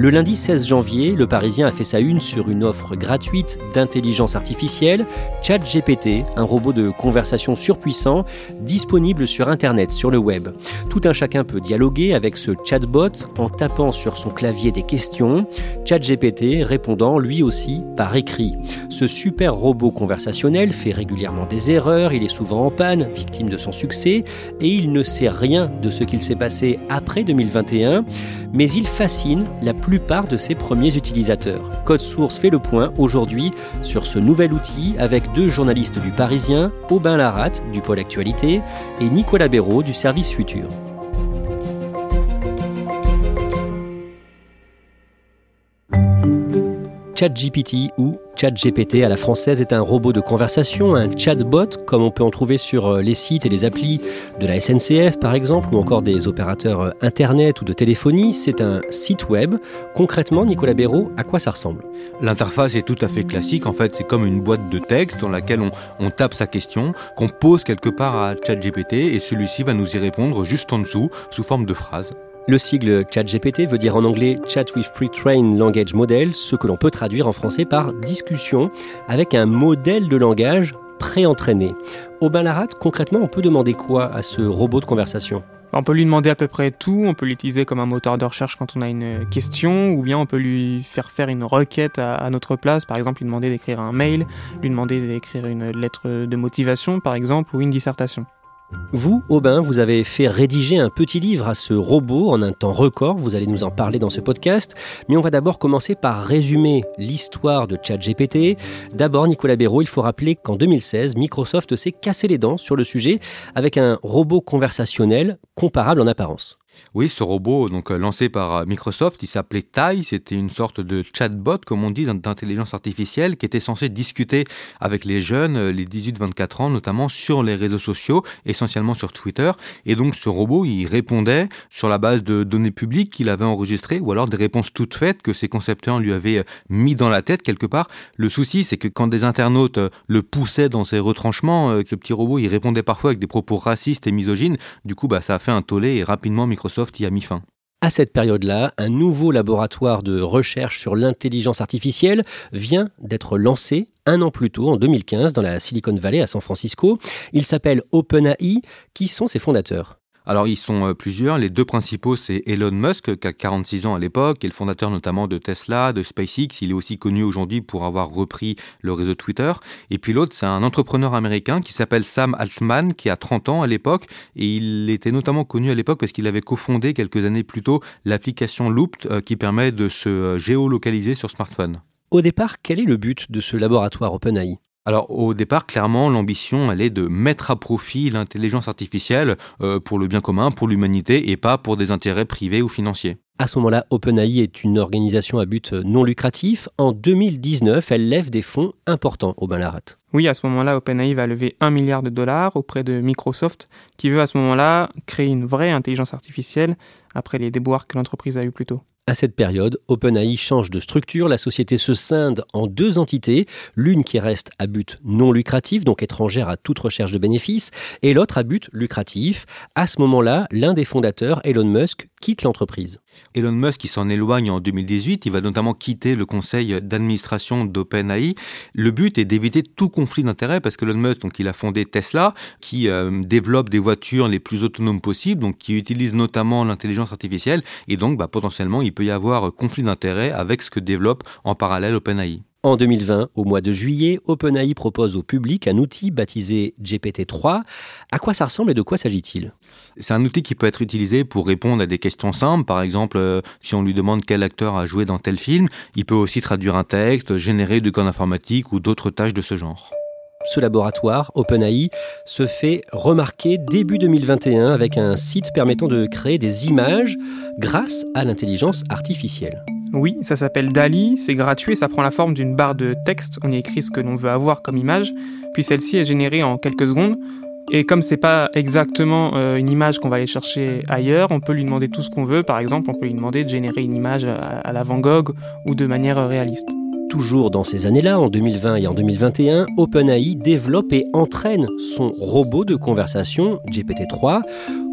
Le lundi 16 janvier, le Parisien a fait sa une sur une offre gratuite d'intelligence artificielle, ChatGPT, un robot de conversation surpuissant disponible sur Internet, sur le web. Tout un chacun peut dialoguer avec ce chatbot en tapant sur son clavier des questions, ChatGPT répondant lui aussi par écrit. Ce super robot conversationnel fait régulièrement des erreurs, il est souvent en panne, victime de son succès, et il ne sait rien de ce qu'il s'est passé après 2021, mais il fascine la plupart de ses premiers utilisateurs. Code Source fait le point aujourd'hui sur ce nouvel outil avec deux journalistes du Parisien, Aubin Laratte du pôle Actualité et Nicolas Béraud du service Futur. ChatGPT ou ChatGPT à la française est un robot de conversation, un chatbot comme on peut en trouver sur euh, les sites et les applis de la SNCF par exemple ou encore des opérateurs euh, internet ou de téléphonie. C'est un site web. Concrètement, Nicolas Béraud, à quoi ça ressemble? L'interface est tout à fait classique. En fait, c'est comme une boîte de texte dans laquelle on, on tape sa question, qu'on pose quelque part à ChatGPT et celui-ci va nous y répondre juste en dessous sous forme de phrase. Le sigle ChatGPT veut dire en anglais Chat with Pre-trained Language Model, ce que l'on peut traduire en français par discussion avec un modèle de langage pré-entraîné. Aubin Larat, concrètement, on peut demander quoi à ce robot de conversation? On peut lui demander à peu près tout, on peut l'utiliser comme un moteur de recherche quand on a une question, ou bien on peut lui faire faire une requête à, notre place, par exemple lui demander d'écrire un mail, lui demander d'écrire une lettre de motivation par exemple, ou une dissertation. Vous, Aubin, vous avez fait rédiger un petit livre à ce robot en un temps record, vous allez nous en parler dans ce podcast, mais on va d'abord commencer par résumer l'histoire de ChatGPT. D'abord, Nicolas Béraud, il faut rappeler qu'en 2016, Microsoft s'est cassé les dents sur le sujet avec un robot conversationnel comparable en apparence. Oui, ce robot, donc euh, lancé par euh, Microsoft, il s'appelait Tai. C'était une sorte de chatbot, comme on dit, d'intelligence artificielle, qui était censé discuter avec les jeunes, euh, les 18-24 ans, notamment sur les réseaux sociaux, essentiellement sur Twitter. Et donc, ce robot, il répondait sur la base de données publiques qu'il avait enregistrées, ou alors des réponses toutes faites que ses concepteurs lui avaient mis dans la tête quelque part. Le souci, c'est que quand des internautes le poussaient dans ses retranchements, ce petit robot, il répondait parfois avec des propos racistes et misogynes. Du coup, bah, ça a fait un tollé et rapidement Microsoft Microsoft y a mis fin. À cette période-là, un nouveau laboratoire de recherche sur l'intelligence artificielle vient d'être lancé un an plus tôt, en 2015, dans la Silicon Valley à San Francisco. Il s'appelle OpenAI. Qui sont ses fondateurs? Alors ils sont euh, plusieurs, les deux principaux c'est Elon Musk qui a 46 ans à l'époque, qui est le fondateur notamment de Tesla, de SpaceX, il est aussi connu aujourd'hui pour avoir repris le réseau Twitter, et puis l'autre c'est un entrepreneur américain qui s'appelle Sam Altman qui a 30 ans à l'époque, et il était notamment connu à l'époque parce qu'il avait cofondé quelques années plus tôt l'application Looped euh, qui permet de se euh, géolocaliser sur smartphone. Au départ, quel est le but de ce laboratoire OpenAI? Alors au départ, clairement, l'ambition, elle est de mettre à profit l'intelligence artificielle euh, pour le bien commun, pour l'humanité, et pas pour des intérêts privés ou financiers. À ce moment-là, OpenAI est une organisation à but non lucratif. En 2019, elle lève des fonds importants au Ballarat. Oui, à ce moment-là, OpenAI va lever un milliard de dollars auprès de Microsoft, qui veut à ce moment-là créer une vraie intelligence artificielle après les déboires que l'entreprise a eu plus tôt. À cette période, OpenAI change de structure, la société se scinde en deux entités, l'une qui reste à but non lucratif, donc étrangère à toute recherche de bénéfices, et l'autre à but lucratif. À ce moment-là, l'un des fondateurs, Elon Musk, quitte l'entreprise. Elon Musk qui s'en éloigne en 2018, il va notamment quitter le conseil d'administration d'OpenAI. Le but est d'éviter tout conflit d'intérêts parce que Elon Musk, donc, il a fondé Tesla, qui euh, développe des voitures les plus autonomes possibles, qui utilise notamment l'intelligence artificielle, et donc bah, potentiellement il peut y avoir conflit d'intérêts avec ce que développe en parallèle OpenAI. En 2020, au mois de juillet, OpenAI propose au public un outil baptisé GPT-3. À quoi ça ressemble et de quoi s'agit-il? C'est un outil qui peut être utilisé pour répondre à des questions simples. Par exemple, euh, si on lui demande quel acteur a joué dans tel film, il peut aussi traduire un texte, générer du code informatique ou d'autres tâches de ce genre. Ce laboratoire, OpenAI, se fait remarquer début 2021 avec un site permettant de créer des images grâce à l'intelligence artificielle. Oui, ça s'appelle DALI, c'est gratuit ça prend la forme d'une barre de texte. On y écrit ce que l'on veut avoir comme image, puis celle-ci est générée en quelques secondes. Et comme c'est pas exactement euh, une image qu'on va aller chercher ailleurs, on peut lui demander tout ce qu'on veut. Par exemple, on peut lui demander de générer une image à la Van Gogh ou de manière réaliste. Toujours dans ces années-là, en 2020 et en 2021, OpenAI développe et entraîne son robot de conversation GPT-3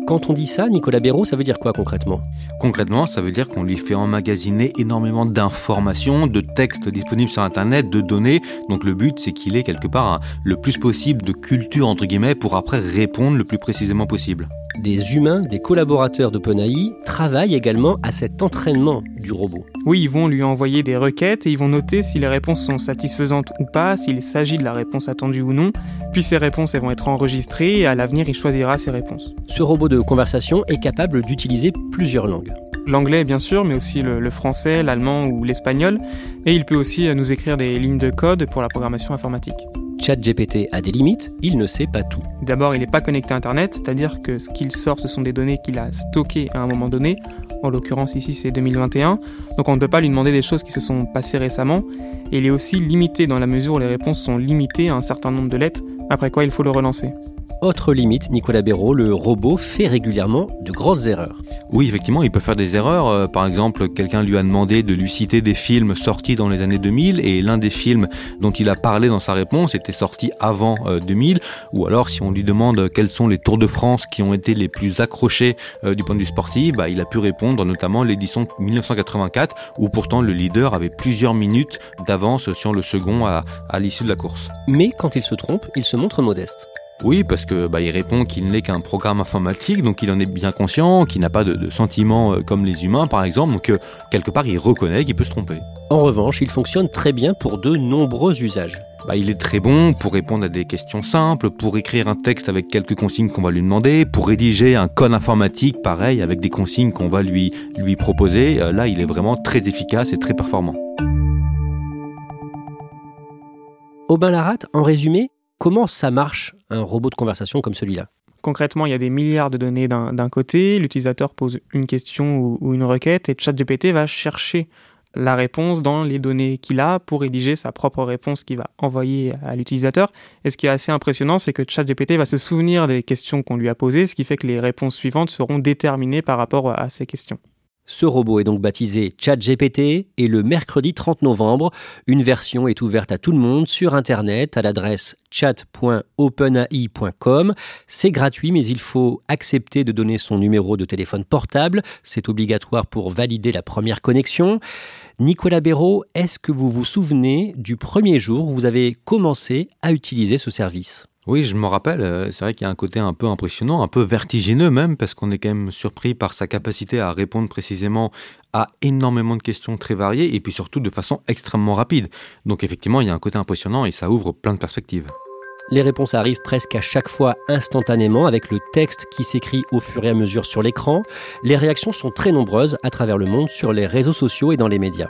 quand on dit ça, Nicolas Béraud, ça veut dire quoi concrètement? Concrètement, ça veut dire qu'on lui fait emmagasiner énormément d'informations, de textes disponibles sur Internet, de données. Donc le but, c'est qu'il ait quelque part le plus possible de culture, entre guillemets, pour après répondre le plus précisément possible. Des humains, des collaborateurs d'OpenAI travaillent également à cet entraînement du robot. Oui, ils vont lui envoyer des requêtes et ils vont noter si les réponses sont satisfaisantes ou pas, s'il s'agit de la réponse attendue ou non. Puis ces réponses elles vont être enregistrées et à l'avenir il choisira ses réponses. Ce robot de conversation est capable d'utiliser plusieurs langues. L'anglais bien sûr, mais aussi le, français, l'allemand ou l'espagnol. Et il peut aussi euh, nous écrire des lignes de code pour la programmation informatique. ChatGPT a des limites, il ne sait pas tout. D'abord, il n'est pas connecté à Internet, c'est-à-dire que ce qu'il sort, ce sont des données qu'il a stockées à un moment donné. En l'occurrence, ici, c'est 2021. Donc, on ne peut pas lui demander des choses qui se sont passées récemment. Et il est aussi limité dans la mesure où les réponses sont limitées à un certain nombre de lettres, après quoi il faut le relancer. Autre limite, Nicolas Béraud, le robot fait régulièrement de grosses erreurs. Oui, effectivement, il peut faire des erreurs. Euh, par exemple, quelqu'un lui a demandé de lui citer des films sortis dans les années 2000 et l'un des films dont il a parlé dans sa réponse était sorti avant 2000. Euh, Ou alors, si on lui demande quels sont les Tours de France qui ont été les plus accrochés euh, du point de vue sportif, bah, il a pu répondre notamment l'édition 1984 où pourtant le leader avait plusieurs minutes d'avance sur le second à, à l'issue de la course. Mais quand il se trompe, il se montre modeste. Oui, parce que bah, il répond qu'il n'est qu'un programme informatique, donc il en est bien conscient, qu'il n'a pas de, sentiments euh, comme les humains, par exemple, donc euh, quelque part il reconnaît qu'il peut se tromper. En revanche, il fonctionne très bien pour de nombreux usages. Bah, il est très bon pour répondre à des questions simples, pour écrire un texte avec quelques consignes qu'on va lui demander, pour rédiger un code informatique, pareil, avec des consignes qu'on va lui, lui proposer. Euh, là, il est vraiment très efficace et très performant. Aubin Larat, en résumé, Comment ça marche, un robot de conversation comme celui-là? Concrètement, il y a des milliards de données d'un côté, l'utilisateur pose une question ou, une requête et ChatGPT va chercher la réponse dans les données qu'il a pour rédiger sa propre réponse qu'il va envoyer à l'utilisateur. Et ce qui est assez impressionnant, c'est que ChatGPT va se souvenir des questions qu'on lui a posées, ce qui fait que les réponses suivantes seront déterminées par rapport à ces questions. Ce robot est donc baptisé ChatGPT et le mercredi 30 novembre, une version est ouverte à tout le monde sur Internet à l'adresse chat.openai.com. C'est gratuit mais il faut accepter de donner son numéro de téléphone portable. C'est obligatoire pour valider la première connexion. Nicolas Béraud, est-ce que vous vous souvenez du premier jour où vous avez commencé à utiliser ce service? Oui, je me rappelle, euh, c'est vrai qu'il y a un côté un peu impressionnant, un peu vertigineux même, parce qu'on est quand même surpris par sa capacité à répondre précisément à énormément de questions très variées, et puis surtout de façon extrêmement rapide. Donc effectivement, il y a un côté impressionnant et ça ouvre plein de perspectives. Les réponses arrivent presque à chaque fois instantanément avec le texte qui s'écrit au fur et à mesure sur l'écran. Les réactions sont très nombreuses à travers le monde sur les réseaux sociaux et dans les médias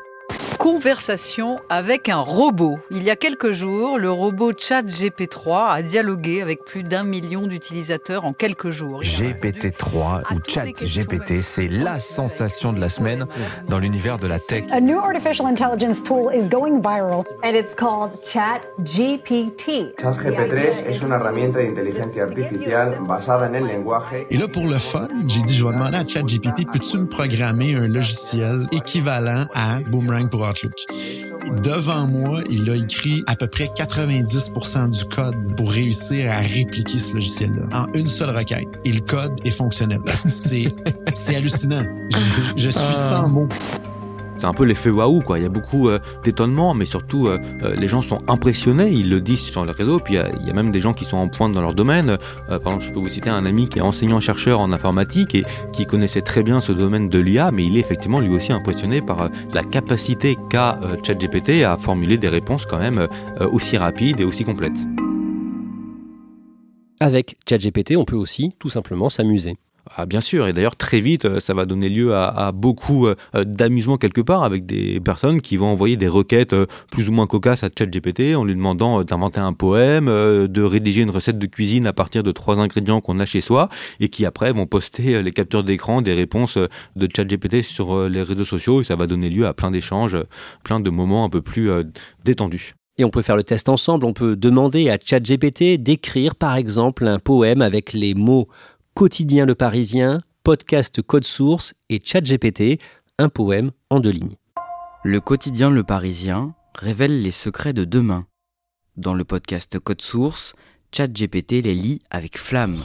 conversation avec un robot. Il y a quelques jours, le robot ChatGP3 a dialogué avec plus d'un million d'utilisateurs en quelques jours. GPT3 ou ChatGPT, c'est la sensation de la semaine dans l'univers de la tech. A new artificial intelligence tool is going viral and it's called ChatGPT. ChatGPT es una herramienta de inteligencia artificial basada en el lenguaje. Et là, pour le fun, j'ai dit, je vais demander à ChatGPT, peux-tu me programmer un logiciel équivalent à Boomerang pour devant moi, il a écrit à peu près 90% du code pour réussir à répliquer ce logiciel-là en une seule requête. Et le code est fonctionnel. C'est, hallucinant. Je, je suis Ah. sans mots. C'est un peu l'effet waouh, quoi. Il y a beaucoup euh, d'étonnement, mais surtout, euh, euh, les gens sont impressionnés. Ils le disent sur les réseaux. Puis il y a- même des gens qui sont en pointe dans leur domaine. Par exemple, je peux vous citer un ami qui est enseignant-chercheur en informatique et qui connaissait très bien ce domaine de l'IA, mais il est effectivement lui aussi impressionné par la capacité qu'a ChatGPT à formuler des réponses quand même aussi rapides et aussi complètes. Avec ChatGPT, on peut aussi tout simplement s'amuser. Ah, bien sûr, et d'ailleurs très vite, euh, ça va donner lieu à, à beaucoup euh, euh, d'amusement quelque part avec des personnes qui vont envoyer des requêtes plus ou moins cocasses à ChatGPT en lui demandant d'inventer un poème, de rédiger une recette de cuisine à partir de trois ingrédients qu'on a chez soi et qui après vont poster les captures d'écran des réponses de ChatGPT sur les réseaux sociaux et ça va donner lieu à plein d'échanges, plein de moments un peu plus détendus. Et on peut faire le test ensemble, on peut demander à ChatGPT d'écrire par exemple un poème avec les mots quotidien le parisien, podcast code source et ChatGPT, un poème en deux lignes. Le quotidien Le Parisien révèle les secrets de demain. Dans le podcast Code Source, ChatGPT les lit avec flamme.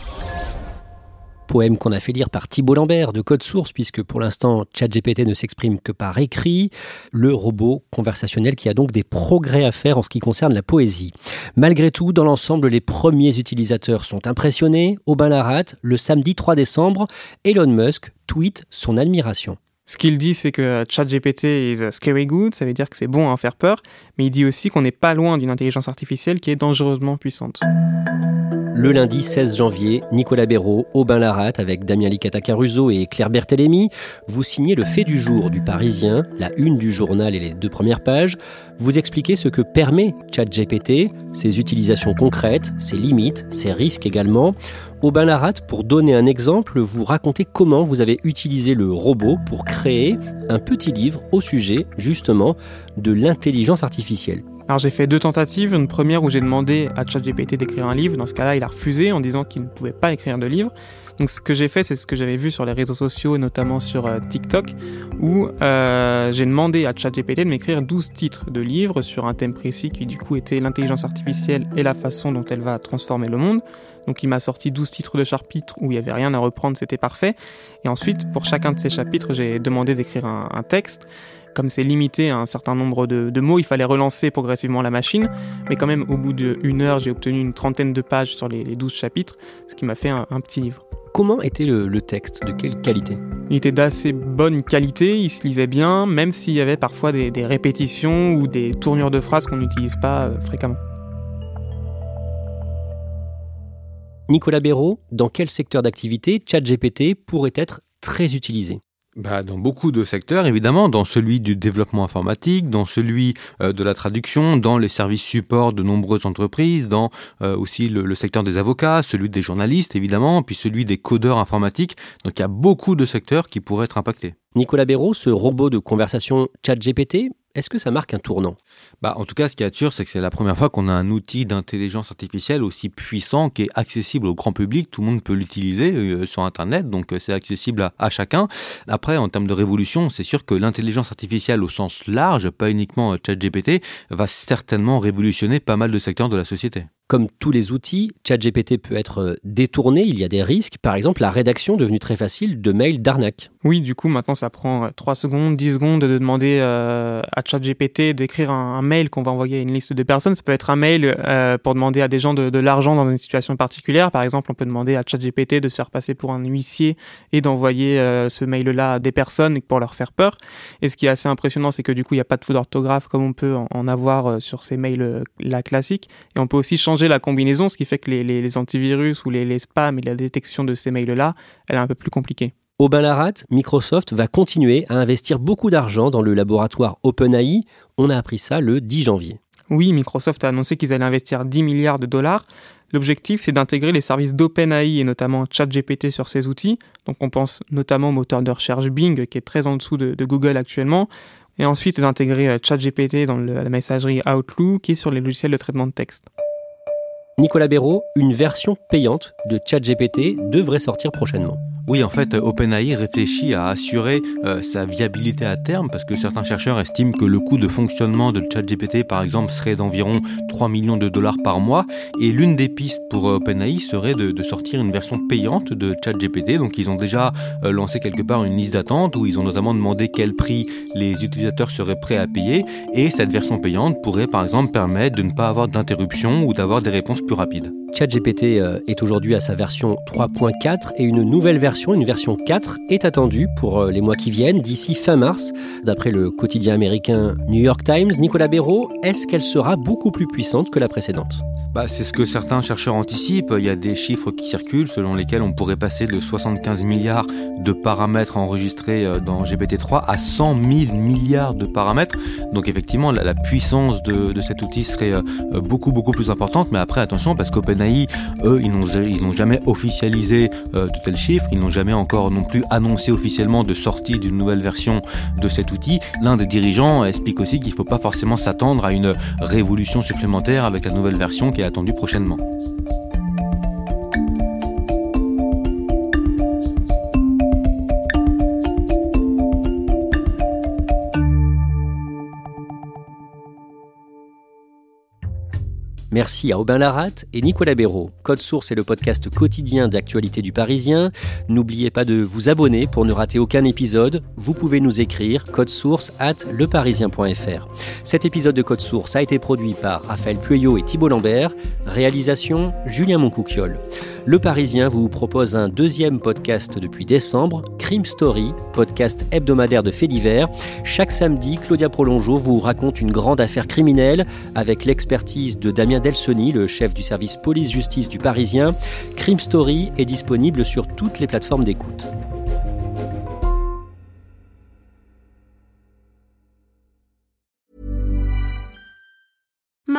Poème qu'on a fait lire par Thibault Lambert de Code Source, puisque pour l'instant ChatGPT ne s'exprime que par écrit, le robot conversationnel qui a donc des progrès à faire en ce qui concerne la poésie. Malgré tout, dans l'ensemble, les premiers utilisateurs sont impressionnés. Aubin Larat, le samedi 3 décembre, Elon Musk tweet son admiration. Ce qu'il dit, c'est que ChatGPT is scary good, ça veut dire que c'est bon à en faire peur, mais il dit aussi qu'on n'est pas loin d'une intelligence artificielle qui est dangereusement puissante. Le lundi 16 janvier, Nicolas Béraud, Aubin Larat, avec Damien Licata Caruso et Claire Berthelemy, vous signez le fait du jour du Parisien, la une du journal et les deux premières pages. Vous expliquez ce que permet ChatGPT, ses utilisations concrètes, ses limites, ses risques également. Aubin Larat, pour donner un exemple, vous racontez comment vous avez utilisé le robot pour créer un petit livre au sujet, justement, de l'intelligence artificielle. Alors j'ai fait deux tentatives, une première où j'ai demandé à ChatGPT d'écrire un livre, dans ce cas-là il a refusé en disant qu'il ne pouvait pas écrire de livre. Donc ce que j'ai fait c'est ce que j'avais vu sur les réseaux sociaux, notamment sur euh, TikTok, où euh, j'ai demandé à ChatGPT de m'écrire 12 titres de livres sur un thème précis qui du coup était l'intelligence artificielle et la façon dont elle va transformer le monde. Donc il m'a sorti 12 titres de chapitres où il n'y avait rien à reprendre, c'était parfait. Et ensuite, pour chacun de ces chapitres, j'ai demandé d'écrire un, un texte. Comme c'est limité à un certain nombre de, de, mots, il fallait relancer progressivement la machine. Mais quand même, au bout d'une heure, j'ai obtenu une trentaine de pages sur les, les 12 chapitres, ce qui m'a fait un, un, petit livre. Comment était le, le texte? De quelle qualité? Il était d'assez bonne qualité, il se lisait bien, même s'il y avait parfois des, des répétitions ou des tournures de phrases qu'on n'utilise pas euh, fréquemment. Nicolas Béraud, dans quel secteur d'activité ChatGPT pourrait être très utilisé? Bah, dans beaucoup de secteurs, évidemment, dans celui du développement informatique, dans celui euh, de la traduction, dans les services support de nombreuses entreprises, dans euh, aussi le, secteur des avocats, celui des journalistes, évidemment, puis celui des codeurs informatiques. Donc il y a beaucoup de secteurs qui pourraient être impactés. Nicolas Béraud, ce robot de conversation ChatGPT, est-ce que ça marque un tournant? Bah, En tout cas, ce qui est sûr, c'est que c'est la première fois qu'on a un outil d'intelligence artificielle aussi puissant qui est accessible au grand public. Tout le monde peut l'utiliser euh, sur Internet, donc euh, c'est accessible à, à, chacun. Après, en termes de révolution, c'est sûr que l'intelligence artificielle au sens large, pas uniquement ChatGPT, va certainement révolutionner pas mal de secteurs de la société. Comme tous les outils, ChatGPT peut être détourné, il y a des risques. Par exemple, la rédaction devenue très facile de mails d'arnaque. Oui, du coup, maintenant, ça prend 3 secondes, 10 secondes de demander euh, à ChatGPT d'écrire un, un, mail qu'on va envoyer à une liste de personnes. Ça peut être un mail euh, pour demander à des gens de, de l'argent dans une situation particulière. Par exemple, on peut demander à ChatGPT de se faire passer pour un huissier et d'envoyer euh, ce mail-là à des personnes pour leur faire peur. Et ce qui est assez impressionnant, c'est que du coup, il n'y a pas de faute d'orthographe comme on peut en, en avoir euh, sur ces mails-là classiques. Et on peut aussi changer la combinaison, ce qui fait que les, les, les antivirus ou les, les, spams et la détection de ces mails-là, elle est un peu plus compliquée. Aubin Larat, Microsoft va continuer à investir beaucoup d'argent dans le laboratoire OpenAI. On a appris ça le 10 janvier. Oui, Microsoft a annoncé qu'ils allaient investir 10 milliards de dollars. L'objectif, c'est d'intégrer les services d'OpenAI et notamment ChatGPT sur ces outils. Donc on pense notamment au moteur de recherche Bing, qui est très en dessous de, de Google actuellement. Et ensuite d'intégrer ChatGPT dans la messagerie Outlook et sur les logiciels de traitement de texte. Nicolas Béraud, une version payante de ChatGPT devrait sortir prochainement. Oui, en fait, OpenAI réfléchit à assurer euh, sa viabilité à terme parce que certains chercheurs estiment que le coût de fonctionnement de ChatGPT, par exemple, serait d'environ 3 millions de dollars par mois. Et l'une des pistes pour euh, OpenAI serait de, sortir une version payante de ChatGPT. Donc, ils ont déjà euh, lancé quelque part une liste d'attente où ils ont notamment demandé quel prix les utilisateurs seraient prêts à payer. Et cette version payante pourrait, par exemple, permettre de ne pas avoir d'interruption ou d'avoir des réponses plus rapides. ChatGPT est aujourd'hui à sa version 3.4 et une nouvelle version une version 4, est attendue pour euh, les mois qui viennent, d'ici fin mars. D'après le quotidien américain New York Times, Nicolas Béraud, est-ce qu'elle sera beaucoup plus puissante que la précédente? Bah, C'est ce que certains chercheurs anticipent. Il y a des chiffres qui circulent selon lesquels on pourrait passer de 75 milliards de paramètres enregistrés euh, dans GPT-3 à 100 000 milliards de paramètres. Donc effectivement, la, puissance de, cet outil serait euh, beaucoup beaucoup plus importante. Mais après, attention, parce qu'OpenAI, eux, ils n'ont jamais officialisé de tels chiffres n'ont jamais encore non plus annoncé officiellement de sortie d'une nouvelle version de cet outil. L'un des dirigeants explique aussi qu'il ne faut pas forcément s'attendre à une révolution supplémentaire avec la nouvelle version est attendue prochainement. Merci à Aubin Laratte et Nicolas Béraud. Code Source est le podcast quotidien d'actualité du Parisien. N'oubliez pas de vous abonner pour ne rater aucun épisode. Vous pouvez nous écrire code source at leparisien.fr. Cet épisode de Code Source a été produit par Raphaël Pueyo et Thibault Lambert. Réalisation Julien Moncouquiole. Le Parisien vous propose un deuxième podcast depuis décembre, Crime Story, podcast hebdomadaire de faits divers. Chaque samedi, Claudia Prolongeau vous raconte une grande affaire criminelle avec l'expertise de Damien Delsoni, le chef du service police-justice du Parisien. Crime Story est disponible sur toutes les plateformes d'écoute.